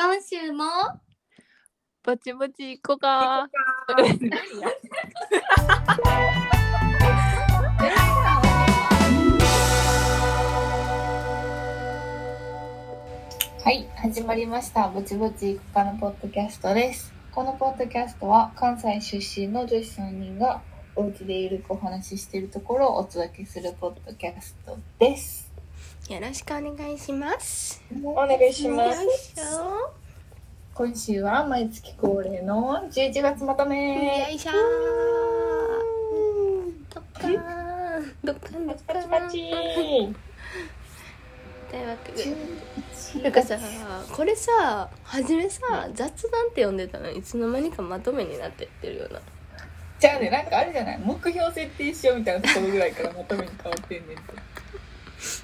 今週も？ぼちぼち行こうか。はい、始まりました。ぼちぼちいくかのポッドキャストです。このポッドキャストは関西出身の女子3人がお家でゆるくお話ししているところをお届けするポッドキャストです。よろしくお願いします。おお願いします。今週は毎月恒例の11月まとめ。よいしょ。どっかん。どっかんどっかん。パチパチというわけで。11なんかさ、これさ、初めさ、雑談って呼んでたのにいつの間にかまとめになってってるような。じゃあね、なんかあれじゃない？目標設定しようみたいなところぐらいからまとめに変わってんねんて。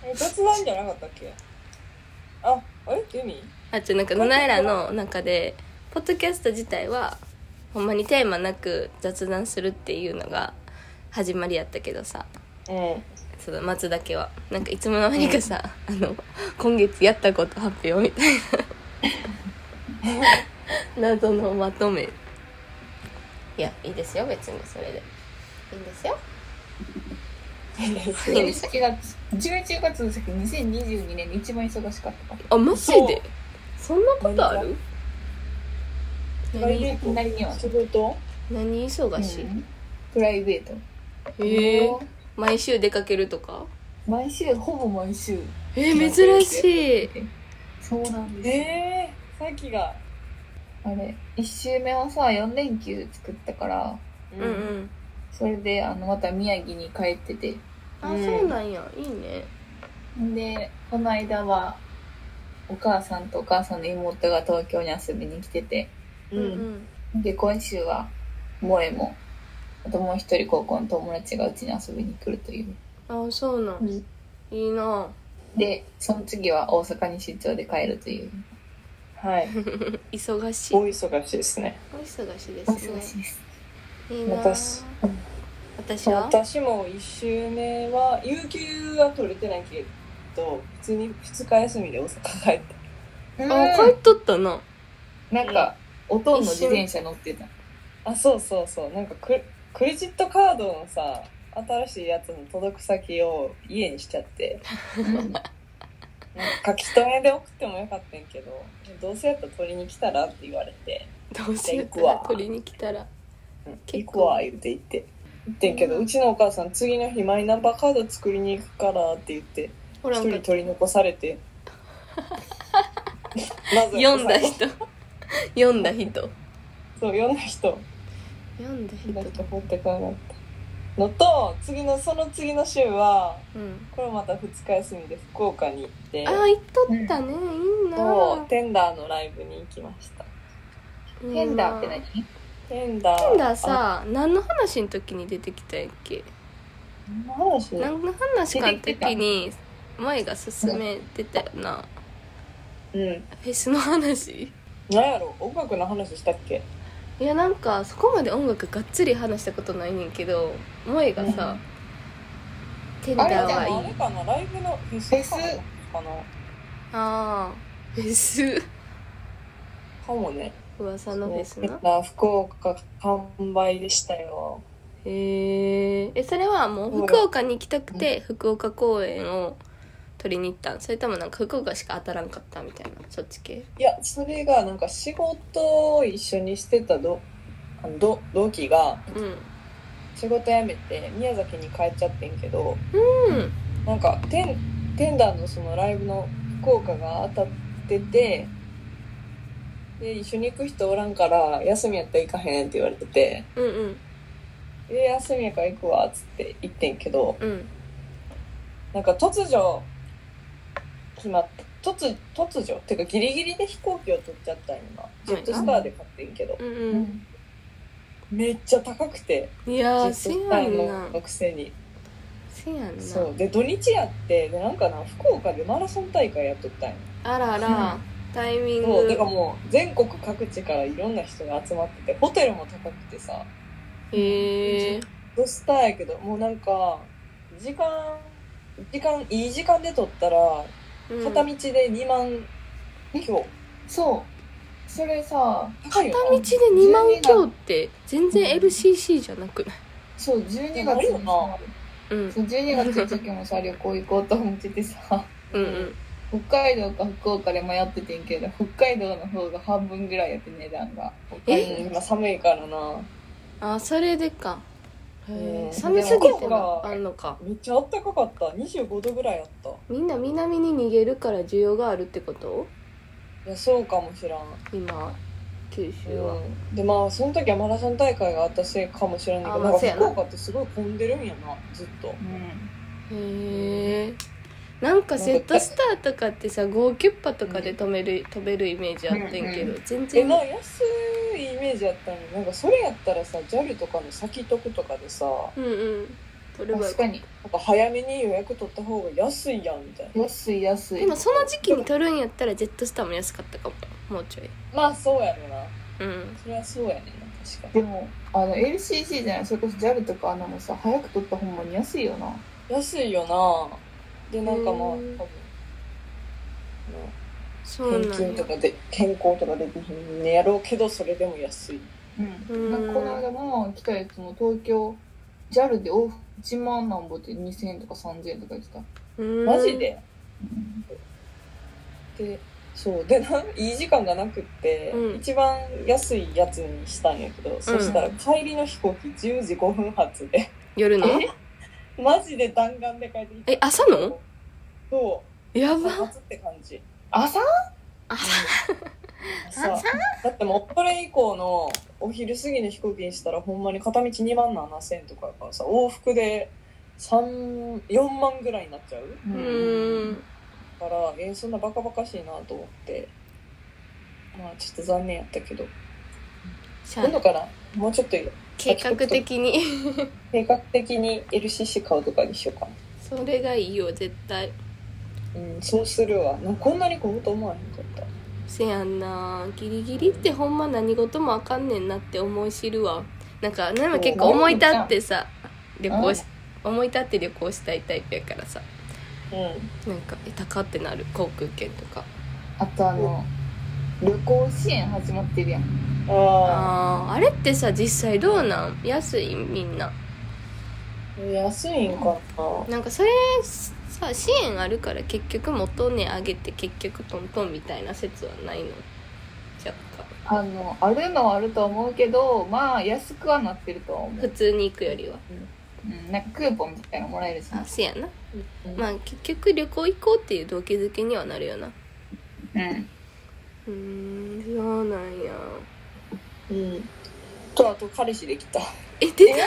え雑談じゃなかったっけ？あ、あれ？ユミ？あちょなんか野々らの中でポッドキャスト自体はほんまにテーマなく雑談するっていうのが始まりやったけどさ。うん。その松だけは。なんかいつもの間にかさ、あの今月やったこと発表みたいな。謎のまとめ。いやいいですよ別にそれで。いいんですよ11月、11月の先2022年で一番忙しかったかあマジで？そんなことある？プライベ何には仕事？何忙しい、うん。プライベート。へえ。毎週出かけるとか？毎週、ほぼ毎週。えー、珍しい。そうなんです。え。ー、さっきが。あれ、1週目はさ、4連休作ったから、うんうんそれで、あの、また宮城に帰ってて。あ、うんそうなんやいいねで、この間は、お母さんとお母さんの妹が東京に遊びに来てて、う。うんんで、今週は、萌えも、あともう一人高校の友達がうちに遊びに来るという。あそうなん、いいなで、その次は大阪に出張で帰るという。はい。忙しい大忙しいですね。お忙しいでおすね忙しいです。いいな私私は？私も一週目は、有給は取れてないけど、普通に二日休みで大阪帰って。あ帰っとったななんか、おとんの自転車乗ってた。あ、そうそうそう。なんかク、クレジットカードのさ、新しいやつの届く先を家にしちゃって。書き留めで送ってもよかったんやけど、どうせやったら取りに来たらって言われて、どうせやった行くわら取りに来たらうん結構行くわ、言うて行って。行ってんけど、うちのお母さん次の日マイナンバーカード作りに行くからって言って、一人取り残されて。まず読んだ人。読んだ人。そう、読んだ人。読んだ人。人放ってかなかった。のと、次の、その次の週は、うん。これまた2日休みで福岡に行って、あ行っとったね、いいなと、テンダーのライブに行きました。いいなヘンダーって何？テンダー。テンダーさ何の話の時に出てきたんやっけ？あ、何の話？何の話かの時に舞が勧めてたよな。うん。フェスの話？何やろ？音楽の話したっけ？いやなんかそこまで音楽がっつり話したことないねんけど萌がさ、テンダーはないい。いあれかな？ライブのフェスかな？ああフェス？かもね。噂のフェスな福岡完売でしたよ。へええそれはもう福岡に行きたくて福岡公演を取りに行ったん？それともなんか福岡しか当たらんかったみたいな？そっち系？いや、それがなんか仕事を一緒にしてたどあのど同期がうん。仕事辞めて宮崎に帰っちゃってんけど、うん。なんかテンテンダーのそのライブの福岡が当たっててで一緒に行く人おらんから休みやったら行かへんって言われててうんうん。で休みやから行くわっつって行ってんけどうん。なんか突如決まった突突如ってかギリギリで飛行機を取っちゃったん今。ジェットスターで買ってんけど。うんううん。んめっちゃ高くていやーせやんーな。のくせに。せやんな。そう。で土日やってでなんかな福岡でマラソン大会やっとったんよ。あらら、タイミング。そうだからもう全国各地からいろんな人が集まっててホテルも高くてさ。へえドスターやけどもうなんか時間時間いい時間で撮ったらうん。片道で2万強、そそれさ片道で2万強って全然 LCC じゃなくない？そう12月なるよにな。さうんそう12月の時もさ旅行行こうと思っててさ。うんうん北海道か福岡で迷っててんけど北海道の方が半分ぐらいやって値段が。今寒いからな。あそれでか。へうんえ寒すぎてもあんのか。めっちゃ暖かかった。25度ぐらいあった。みんな南に逃げるから需要があるってこと？いやそうかもしらん。今九州は、うん、でまあその時はマラソン大会があったせいかもしれんけどなんかあまあ福岡ってすごい混んでるんやなずっと。うん。へえなんかセットスターとかってさゴーキュッパとかで止める、飛べるイメージあってんけど、う全然。えな安いイメージやったの。になんかそれやったらさ JAL とかの先得とかでさうんうん。取れば。よ確かに。なんか早めに予約取った方が安いやんみたいな。安い安い。でもその時期に取るんやったらジェットスターも安かったかも。もうちょい。まあそうやろな。うん。それはそうやねんな確かでもあの LCC じゃない。それこそ JAL とかあのもさ早く取ったほんまに安いよな。に安いよなでなんかまあ多分そうなんや。返金とかで健康とかできひんねやろうけどそれでも安い。うん。なんかこの間ママが来たやつも東京 JAL で往復1万なんぼって2000円とか3000円とか言ってた。うん。マジで？でそう。でないい時間がなくって、うん。一番安いやつにしたんやけど、そしたら帰りの飛行機10時5分発で。夜の？マジで弾丸で帰ってきた。え朝の？そう。やば。朝発って感じ。朝？朝？朝？だってもうそれ以降のお昼過ぎの飛行機にしたらほんまに片道2万7000円とかやからさ往復で3 4万ぐらいになっちゃう？うん。からえーそんなバカバカしいなと思って。まあちょっと残念やったけど。しゃ今度からもうちょっと計画的に。計画的に LCC 買うとかにしようか。なそれがいいよ絶対。うんそうするわ。なんかこんなに混むと思わへんかった。せやんな。ギリギリってほんま何事もあかんねんなって思い知るわ。なんかでも結構思い立ってさ旅行し思い立って旅行したいタイプやからさうん。なんかえ高ってなる航空券とかあとあの旅行支援始まってるやん。ああーあれってさ実際どうなん？安いみんな。あ安いんかな。なんかそれさ支援あるから結局元値上げて結局トントンみたいな説はないの？若干。あのあるのはあると思うけどまあ安くはなってるとは思う、普通に行くよりは。うん、なんかクーポンみたいなのもらえるし。あせやな。うん。まあ結局旅行行こうっていう動機づけにはなるよな。うんうーんそうなんや。うん。とあと彼氏できた。え出た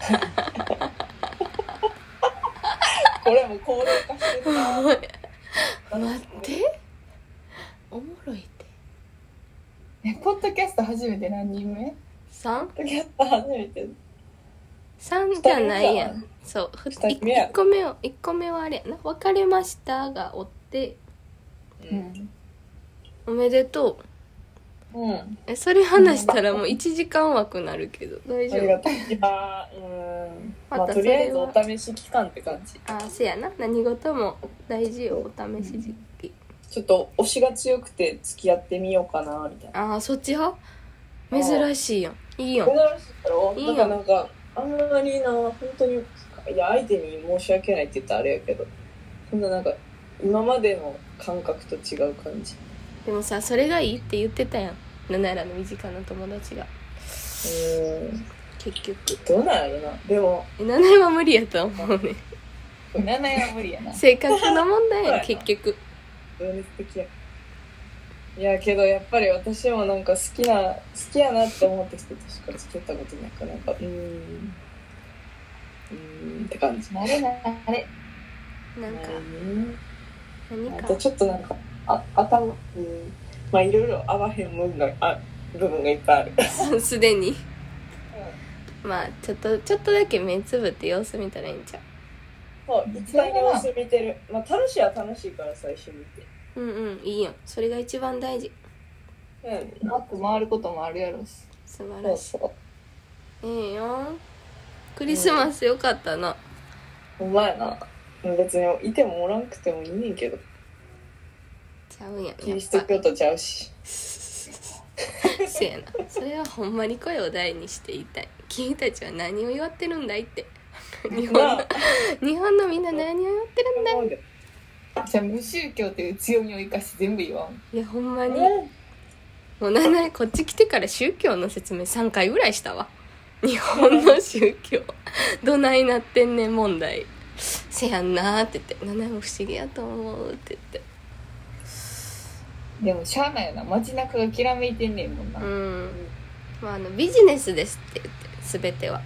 これも高齢化してるな。待って。おもろいって。えポッドキャスト初めて何人目？3? やった初めて。3じゃないやん。そうふ二人目や1個目を一個目はあれやな「別れました」がおって。ううんん「おめでとう。うん」えそれ話したらもう1時間枠なるけど。大あ丈夫。りがとう。いやうん。まあとりあえずお試し期間って感じ。あせやな。何事も大事よお試し時期。ちょっと推しが強くて付き合ってみようかなみたいな。ああそっち派？珍しいやん。いいやん。珍しいだろ？いいよだからなんかあんまりな本当にいや相手に申し訳ないって言ったらあれやけどそん。ななんか今までの感覚と違う感じでもさそれがいいって言ってたやん。ナナらの身近な友達が。うん結局。どうなんやろな。でも。えナナは無理やと思うね。7年は無理やな。性格の問題や結局。情熱的や。いやけどやっぱり私もなんか好きな好きやなって思った人としか付き合ったことないからなんかうーん。うーんって感じ。慣れなれ。なんかうん何か。あとちょっとなんかあ頭うん。まあいろいろ合わへん部分があ部分がいっぱいある。すでに。まあちょっとちょっとだけ目つぶって様子見たらいいんちゃそう一番様子見てる。まあ楽しいは楽しいから最初見て。ううんうんいいやん。それが一番大事。うん。あと回ることもあるやろし。素晴らしそういいいよ。クリスマスよかったな、ほんまやな。別にいてもおらんくてもいいねんけどちゃうんやキリスト教徒ちゃうし。せやな。それはほんまに声を大にして言いたい。君たちは何を祝ってるんだいって。日本の日本のみんな何を祝ってるんだい。じゃあ無宗教という強みを生かして全部言わん。いやほんまに。もうなんならこっち来てから宗教の説明3回ぐらいしたわ。日本の宗教。どないなってんねん問題。せやんなーって言って「七重も不思議やと思う」って言ってでもしゃあないよな。街中がきらめいてんねんもんな、うん。まああのビジネスですって言って全ては。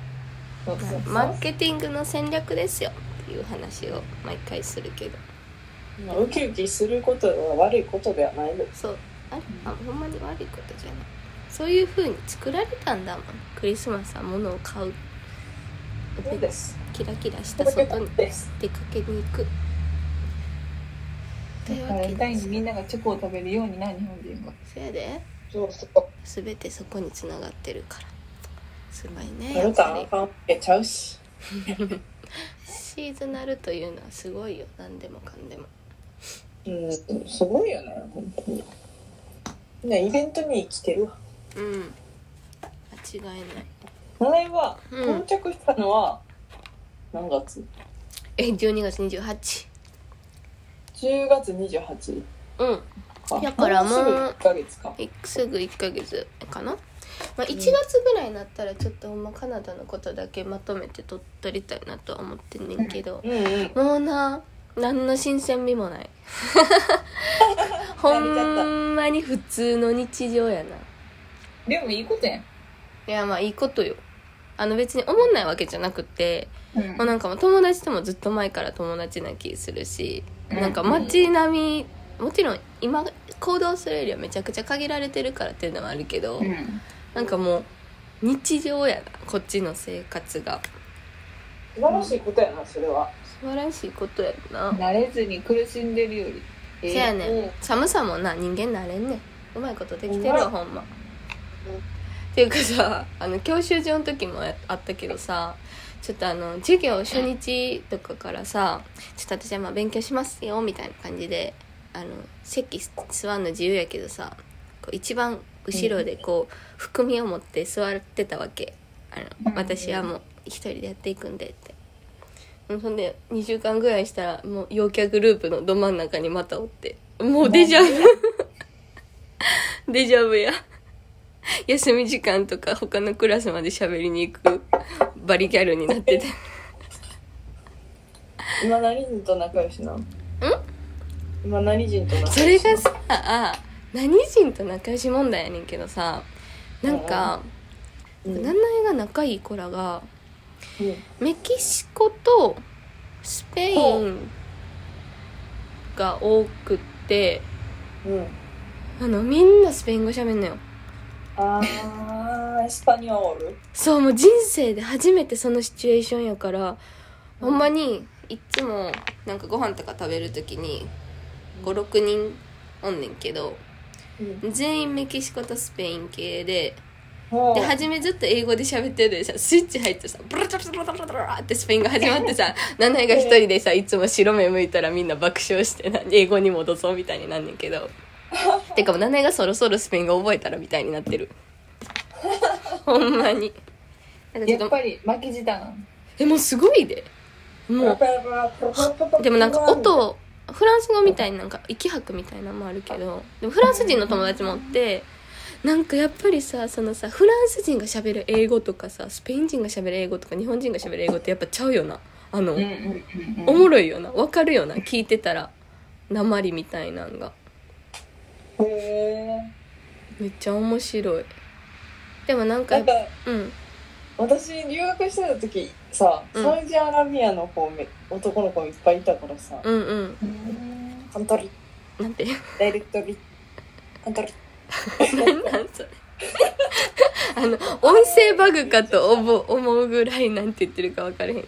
そうそうそう。マーケティングの戦略ですよっていう話を毎回するけど。まあウキウキすることは悪いことではないのそう。あれ？あほんまに悪いことじゃない。そういう風に作られたんだもん。クリスマスは物を買う。そうです。キラキラした外に出かけに行くだから第にみんながチョコを食べるようにな日本人がそやで。そうそう。全てそこにつながってるから。すごいねあるか。やっぱり。あかんわけちゃうし。シーズナルというのはすごいよ。何でもかんでも。うんすごいよね本当に。みんなイベントに生きてるわ。うん。間違いない。前はうん。到着したのは何月？え12月28 10月28うん。かだからもうすぐ1ヶ月か。えすぐ1ヶ月かな、まあ、1月ぐらいになったらちょっとほんまカナダのことだけまとめて撮撮りたいなとは思ってんねんけど、うん。うんもうな何の新鮮味もない。ほんまに普通の日常やな。でもいいことやん。いやまあいいことよ。あの別に思んないわけじゃなくて、うん。もうなんかもう友達ともずっと前から友達な気するし、うんなんか街並みもちろん今行動するよりはめちゃくちゃ限られてるからっていうのはあるけど、うん。なんかもう日常やなこっちの生活が。素晴らしいことやなそれは。素晴らしいことやな、慣れずに苦しんでるより。ええせやねん、うん寒さもな人間なれんねん。うまいことできてるわほんま、っていうかさあの教習所の時もああったけどさちょっとあの授業初日とかからさ「ちょっと私はまあ勉強しますよ」みたいな感じであの席座るの自由やけどさこう一番後ろでこう含みを持って座ってたわけ。あのうん。私はもう一人でやっていくんでって。うんそんで2週間ぐらいしたらもう陽キャグループのど真ん中にまたおって。もうデジャブ。デジャブや。休み時間とか他のクラスまで喋りに行くバリギャルになってて。今何人と仲良しなん？今何人と仲良しそれがさあ何人と仲良し問題やねんけどさなんかうん。が仲いい子らがうん。メキシコとスペインが多くってうん。あのみんなスペイン語喋んのよあーエスパニョール？そうもう人生で初めてそのシチュエーションやから、ほんまにいっつもなんかご飯とか食べる時に56人おんねんけどうん。全員メキシコとスペイン系でほうで初めずっと英語で喋ってるでさスイッチ入ってさブラブラブラブラブラってスペインが始まってさ七重が一人でさいつも白目向いたらみんな爆笑してな英語に戻そうみたいになんねんけどてかもう七重がそろそろスペイン語覚えたらみたいになってる。ほんまに。なんかちょっとやっぱり巻き舌なのえもうすごいで。もう。でもなんか音フランス語みたいになんか息吐くみたいなのもあるけど。でもフランス人の友達もおってなんかやっぱりさそのさフランス人が喋る英語とかさスペイン人が喋る英語とか日本人が喋る英語ってやっぱちゃうよな。あの、うんうんうん。おもろいよな。わかるよな。聞いてたら。鉛みたいなんがへえめっちゃ面白い。でもなんかなんかうん。私留学してた時さ、うん。サウジアラビアの方め男の子いっぱいいたからさ、うんうん。うんカントリ。なんて？ダイレクトリ。カントリ。なんなんそれ？あの音声バグかと思う思うぐらいなんて言ってるか分からへん。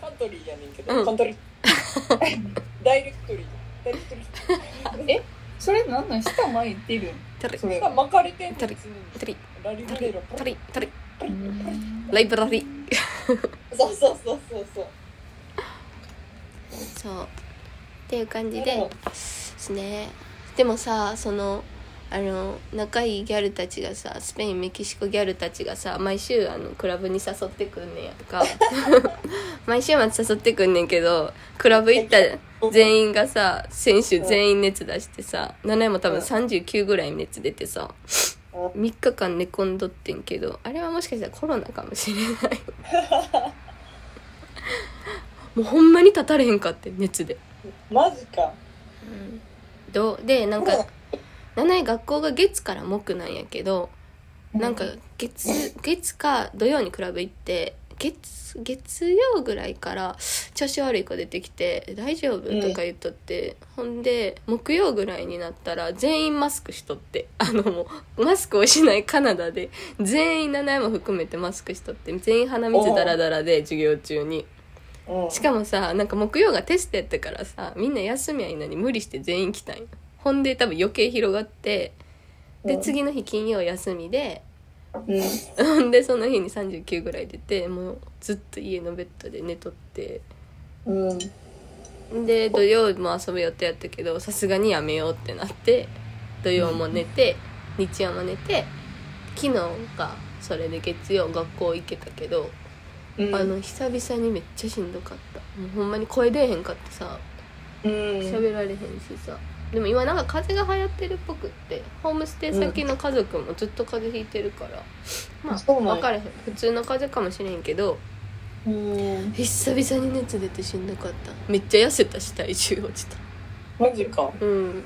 カントリーやねんけど、うん。カントリ。ダイレクトリ。ダイレクトリそれなんなん舌巻いてるそれが巻かれてんの？トリ別に。トリラリトリブレロトリトリうん。ライブラリ。そうそうそうそうそう。そう。っていう感じで。ですね。でもさそのあの仲いいギャルたちがさスペインメキシコギャルたちがさ毎週あのクラブに誘ってくんねんやんか。毎週末誘ってくんねんけどクラブ行った 全員がさ選手全員熱出してさ7位も多分39ぐらい熱出てさ3日間寝込んどってんけどあれはもしかしたらコロナかもしれない。もうほんまに立たれへんかって熱で。マジか。どう？でなんか7位学校が月から木なんやけどなんか月月か土曜にクラブ行って月月曜ぐらいから調子悪い子出てきて「大丈夫?」とか言っとって、ほんで木曜ぐらいになったら全員マスクしとって。あのもうマスクをしないカナダで全員7位も含めてマスクしとって全員鼻水ダラダラで授業中に。う。んしかもさなんか木曜がテストやったからさみんな休みはいいのに無理して全員来たんよ。ほんで多分余計広がってでうん。次の日金曜休みでうん。でその日に39ぐらい出てもうずっと家のベッドで寝とって。うん。で土曜も遊ぶ予定やったけどさすがにやめようってなって土曜も寝て日曜も寝て昨日がそれで月曜学校行けたけど、うん。あの久々にめっちゃしんどかった。もうほんまに声出えへんかってさうん。喋られへんしさでも今なんか風邪が流行ってるっぽくってホームステイ先の家族もずっと風邪ひいてるから、うなんや。あ分からへん。普通の風邪かもしれんけどうん。久々に熱出てしんどかった。めっちゃ痩せたし体重落ちた。マジか。うん。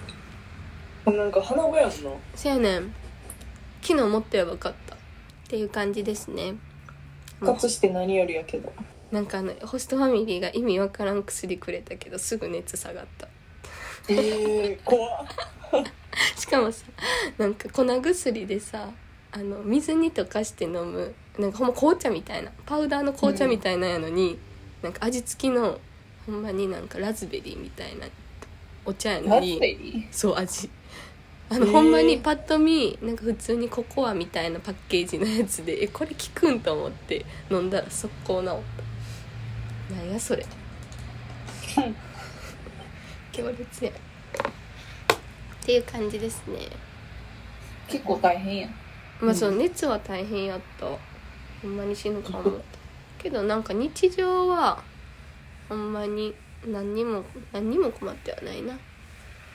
なんか鼻声やんな。せやねん。昨日もっとやばかった。っていう感じですね。復活して何よりやけど。なんかあのホストファミリーが意味わからん薬くれたけどすぐ熱下がったええ怖っ。しかもさなんか粉薬でさあの水に溶かして飲むなんかほんま紅茶みたいなパウダーの紅茶みたいなんやのに、なんか味付きのほんまになんかラズベリーみたいなお茶やのにそう味。あの、へーほんまにパッと見なんか普通にココアみたいなパッケージのやつでえこれ効くんと思って飲んだら速攻治った。なんやそれ 強烈や。っていう感じですね。ー結構大変やん。まあその熱は大変やった。ほんまに死ぬかも。けどなんか日常はほんまに何にも何にも困ってはないな。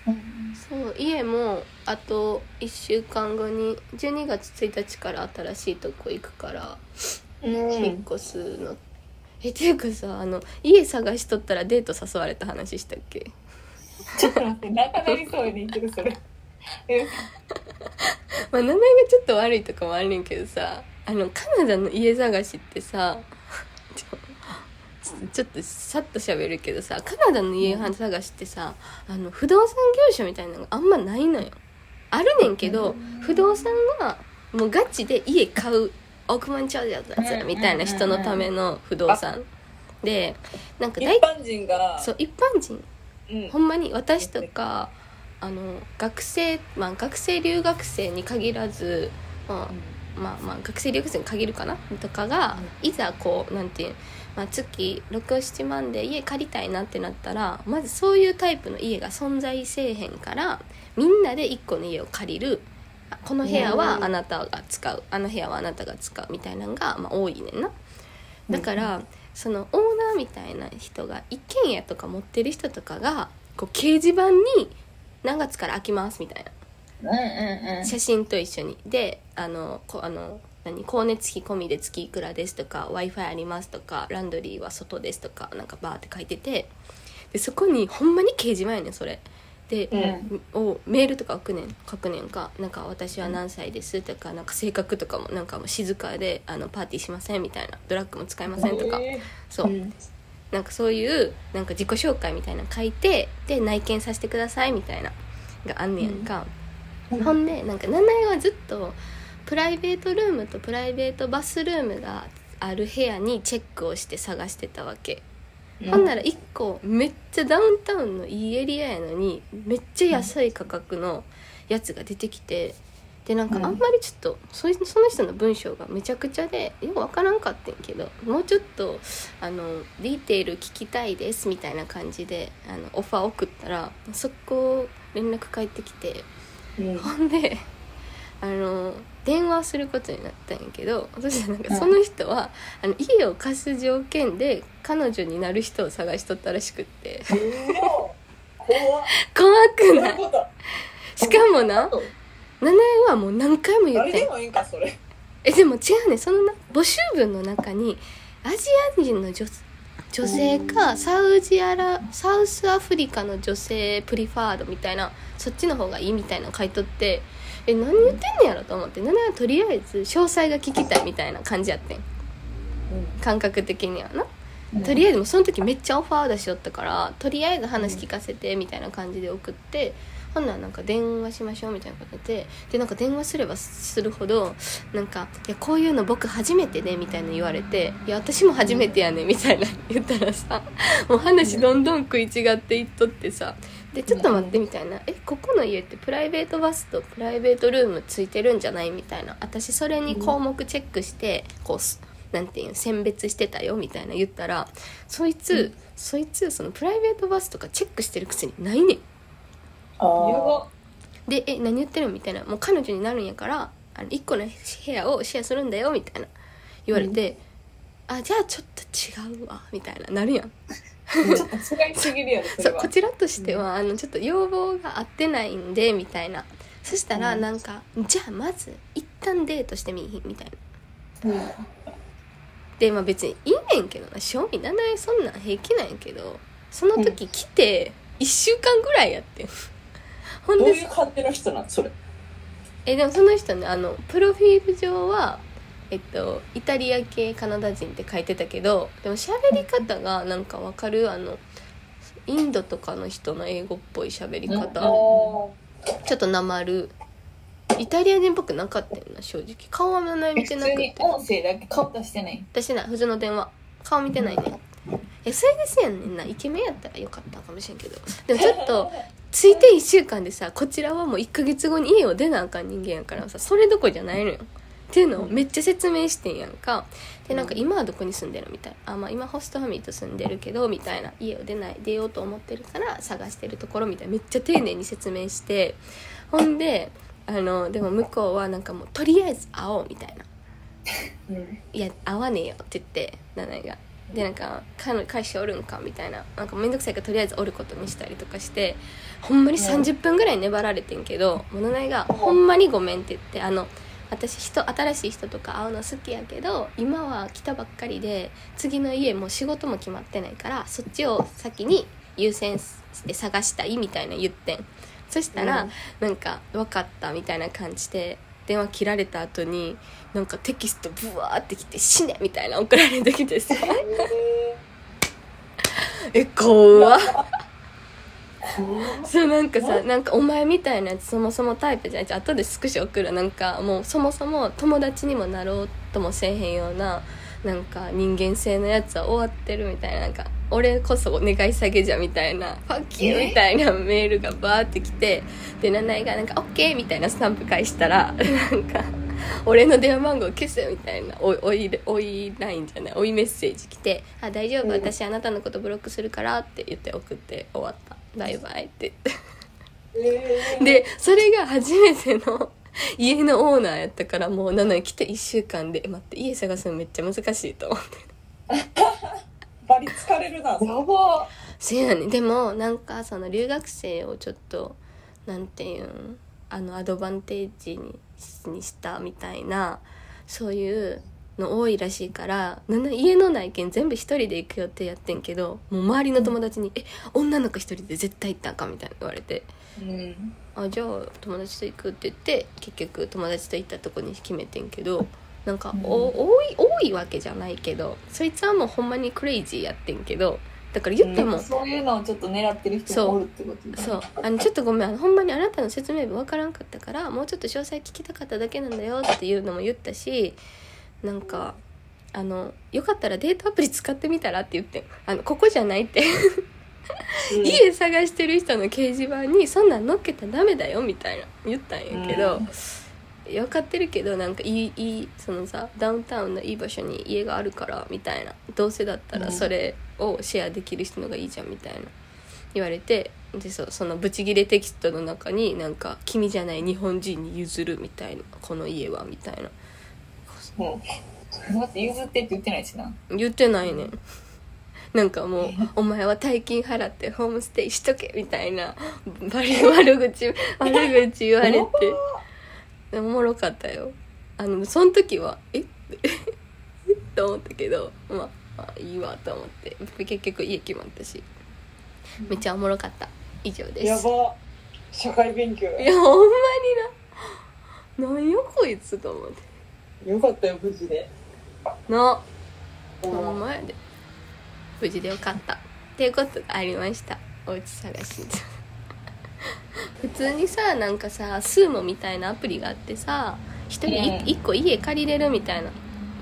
うん。そう家もあと1週間後に12月1日から新しいとこ行くから引っ越すの、えっていうかさあの家探しとったらデート誘われた話したっけ？ちょっと待って、仲なりそうやねんけど、それ。えまあ名前がちょっと悪いとかもあるねんけどさあのカナダの家探しってさちょちょっとさっと喋るけどさカナダの家探しってさあの不動産業者みたいなのがあんまないのよ。あるねんけど不動産がもうガチで家買う億万長者だぜみたいな人のための不動産。でなんか大一般人が。そう一般人うん。ほんまに私とかあの学生まあ学生留学生に限らず、まあ、まあまあ学生留学生に限るかな？とかがいざこうなんていう、まあ、月67万で家借りたいなってなったらまずそういうタイプの家が存在せえへんからみんなで1個の家を借りるあこの部屋はあなたが使うあの部屋はあなたが使うみたいなのが、まあ、多いねんな。だから、そのオーナーみたいな人が一軒家とか持ってる人とかがこう掲示板に何月から空きますみたいな。うんうんうん。写真と一緒に。であのこあの何光熱費込みで月いくらですとか w i f i ありますとかランドリーは外ですとかなんかバーって書いてて。でそこにほんまに掲示板やねんそれで、うん。をメールとか書くねん書くねんか。なんか私は何歳ですとかなんか性格とかもなんかもう静かであのパーティーしませんみたいなドラッグも使いませんとか。えそう、うん。なんかそういうなんか自己紹介みたいなの書いてで内見させてくださいみたいながあんねやんか、うん。ほんでなんか七重はずっとプライベートルームとプライベートバスルームがある部屋にチェックをして探してたわけ、ほんなら1個めっちゃダウンタウンのいいエリアやのにめっちゃ安い価格のやつが出てきてでなんかうん。あんまりちょっとその人の文章がめちゃくちゃでよくわからんかってんけどもうちょっとあのディテール聞きたいですみたいな感じであのオファー送ったら速攻連絡返ってきてうん。ほんであの電話することになったんやけどそしたらなんかその人は、あの家を貸す条件で彼女になる人を探しとったらしくって。怖くない？しかもな七重はもう何回も言ってん。誰でもいいんかそれ。えでも違うねそのな募集文の中にアジア人の女女性かサウジアラサウスアフリカの女性プリファードみたいなそっちの方がいいみたいなの書いとってえ何言ってんねやろ？と思って七重はとりあえず詳細が聞きたいみたいな感じやってん。感覚的にはな。とりあえずもうその時めっちゃオファー出しよったからとりあえず話聞かせてみたいな感じで送ってほんならなんか電話しましょうみたいなことででなんか電話すればするほどなんか「いやこういうの僕初めてで」みたいな言われて「いや私も初めてやね」みたいな言ったらさもう話どんどん食い違っていっとってさでちょっと待ってみたいな「えここの家ってプライベートバスとプライベートルームついてるんじゃない?」みたいな。私それに項目チェックしてこうすなんていうの選別してたよみたいな言ったらそいつ、そいつそのプライベートバスとかチェックしてるくせにないねん。あで「え何言ってるの?」みたいな「もう彼女になるんやからあの1個の部屋をシェアするんだよ」みたいな言われて「あじゃあちょっと違うわ」みたいななるやん ちょっと違いすぎるやろそうこちらとしては、あのちょっと要望が合ってないんでみたいな。そしたらうん。なんか「じゃあまず一旦デートしてみいひん」みたいな。でまあ別にいいねんけどな。賞味7円そんなん平気なんやけど。その時来て1週間ぐらいやってん。ほんでどういう感じの人なんそれ。えでもその人ねあのプロフィール上はえっとイタリア系カナダ人って書いてたけどでも喋り方がなんかわかる？あのインドとかの人の英語っぽい喋り方、ちょっとなまる。イタリア人っぽくなかったよな正直。顔は名前見てなく普通にて音声だけ顔出してない？私な普通の電話。顔見てないね。えそれですやんねんな。イケメンやったらよかったかもしれんけど。でもちょっとついて1週間でさこちらはもう1ヶ月後に家を出なあかん人間やからさそれどころじゃないのよっていうのをめっちゃ説明してんやんか。でなんか今はどこに住んでるみたいあまあ今ホストファミリーと住んでるけどみたいな。家を出ない出ようと思ってるから探してるところみたいな。めっちゃ丁寧に説明して。ほんであのでも向こうはなんかもうとりあえず会おうみたいな。うん。いや会わねえよって言って七重が。でなんか彼彼氏おるんかみたいな。なんか面倒くさいからとりあえずおることにしたりとかしてほんまに30分ぐらい粘られてんけど、もう七重が「ほんまにごめん」って言ってあの私人新しい人とか会うの好きやけど今は来たばっかりで次の家も仕事も決まってないからそっちを先に優先して探したいみたいな言ってん。そしたら、うん。なんか「分かった」みたいな感じで電話切られた後になんかテキストブワーってきて「死ね」みたいな送られてきてさ。え 怖っそうなんかさなんかお前みたいなやつそもそもタイプじゃない。じゃあ後でスクショ送る。なんかもうそもそも友達にもなろうともせえへんようななんか人間性のやつは終わってるみたいな。なんか俺こそ願い下げじゃみたいな「ファッキー」みたいなメールがバーってきてで七重がなんか「オッケー」みたいなスタンプ返したらなんか「俺の電話番号消せ」みたいなおいおいおいラインじゃないおいメッセージ来て「あ大丈夫。うん。私あなたのことブロックするから」って言って送って終わった「バイバイ」って言って。でそれが初めての家のオーナーやったからもうなのに来て1週間で待って家探すのめっちゃ難しいと思って。バリ疲れるなやば。せやねん。でもなんかその留学生をちょっとなんていうんあのアドバンテージににしたみたいなそういうの多いらしいから家の内見全部一人で行く予定やってんけどもう周りの友達に「え女の子一人で絶対行ったんか」みたいな言われて。うん。あじゃあ友達と行くって言って結局友達と行ったとこに決めてんけどなんか、お多い多いわけじゃないけどそいつはもうほんまにクレイジーやってんけどだから言っても、そういうのをちょっと狙ってる人もおるってことだそう。あのちょっとごめんほんまにあなたの説明文わからんかったからもうちょっと詳細聞きたかっただけなんだよっていうのも言ったしなんかあのよかったらデートアプリ使ってみたらって言ってんあのここじゃないって。うん。家探してる人の掲示板にそんなん載っけたらダメだよみたいな言ったんやけど、分かってるけどなんかいいいいそのさダウンタウンのいい場所に家があるからみたいなどうせだったらそれをシェアできる人のがいいじゃんみたいな言われてでそうそのブチギレテキストの中になんか「君じゃない日本人に譲る」みたいな「この家は」みたいな待って譲ってって言ってないしな。言ってないね。ん。なんかもう「お前は大金払ってホームステイしとけ」みたいな悪悪口悪口言われて。おもろかったよ。あのその時は「え？っ?」と思ったけどまあ、まあ、いいわと思って。結局家決まったし。めっちゃおもろかった。以上です。やば。社会勉強。いやほんまにな。何よこいつと思ってよかったよ無事で。なほんまやで。無事でよかった。っていうことがありました。お家探し 普通にさなんかさスーモみたいなアプリがあってさ一人うん一個家借りれるみたいな。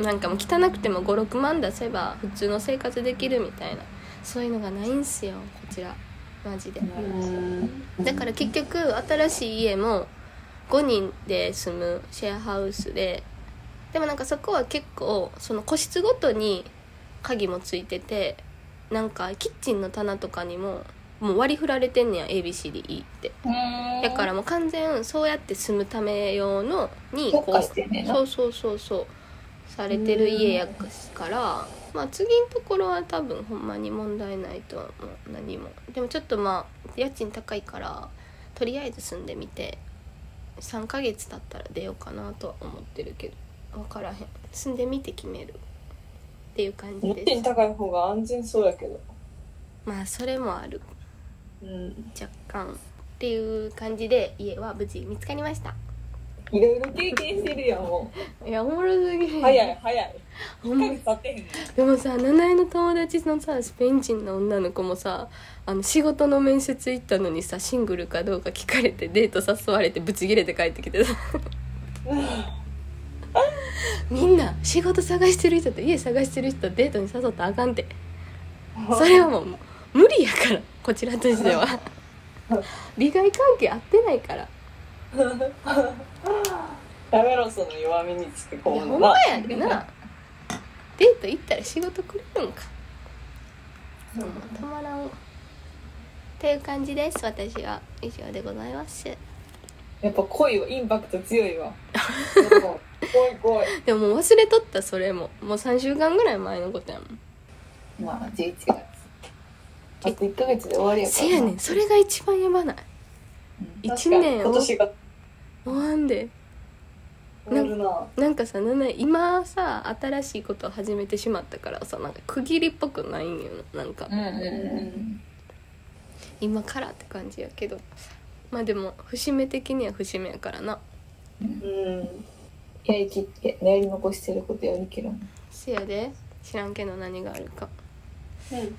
なんかもう汚くても56万出せば普通の生活できるみたいな。そういうのがないんすよこちら。マジで。うん。だから結局新しい家も5人で住むシェアハウスででもなんかそこは結構その個室ごとに鍵もついててなんかキッチンの棚とかにももう割り振られてんねや ABCDE って。だからもう完全そうやって住むため用のに特化してんねんな。そうそうそうそうされてる家やからまあ次のところは多分ほんまに問題ないとは思う。何も。でもちょっとまあ家賃高いからとりあえず住んでみて3ヶ月経ったら出ようかなとは思ってるけど分からへん。住んでみて決める。っていう感じ家です。賃高い方が安全そうやけど。まあそれもある。うん。若干っていう感じで家は無事見つかりました。いろいろ経験してるやんもいやおもろすぎる。う早い早い。ほんま。1ヶ月経ってへんねん。でもさ七重の友達のさスペイン人の女の子もさあの仕事の面接行ったのにさシングルかどうか聞かれてデート誘われてブチギレて帰ってきてさ みんな仕事探してる人と家探してる人デートに誘ったらあかんってそれはもう無理やからこちらとしては。利害関係合ってないから。やめろその弱みにつけ込むのなんまやでな。デート行ったら仕事くれるんか。そう。たまらんっていう感じです私は。以上でございますやっぱ恋はインパクト強いわ。怖い怖い。でももう忘れとったそれも。もう3週間ぐらい前のことやもん。まあ11月。あと1ヶ月で終わりやからせやねん。それが一番やばない。うん。1年今年が。終わんで。なな。んかさ今さ新しいことを始めてしまったからさなんか区切りっぽくないんよな。なんか。うんうんうん。今からって感じやけどまあでも節目的には節目やからな。うん。やりきってやり残してることやるけど。せやで。知らんけど何があるか。うん。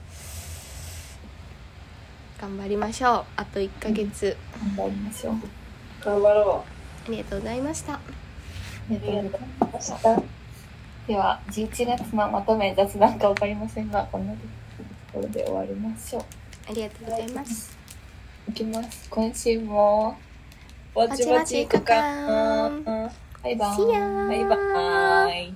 頑張りましょう。あと1ヶ月、頑張りましょう。頑張ろありがとうございました。ありがとうございました。では11月のまとめ雑談か分かりませんがこんなところで終わりましょう。ありがとうございますいきます。今週もうぼちぼち行くかバイバイ。バイバーイ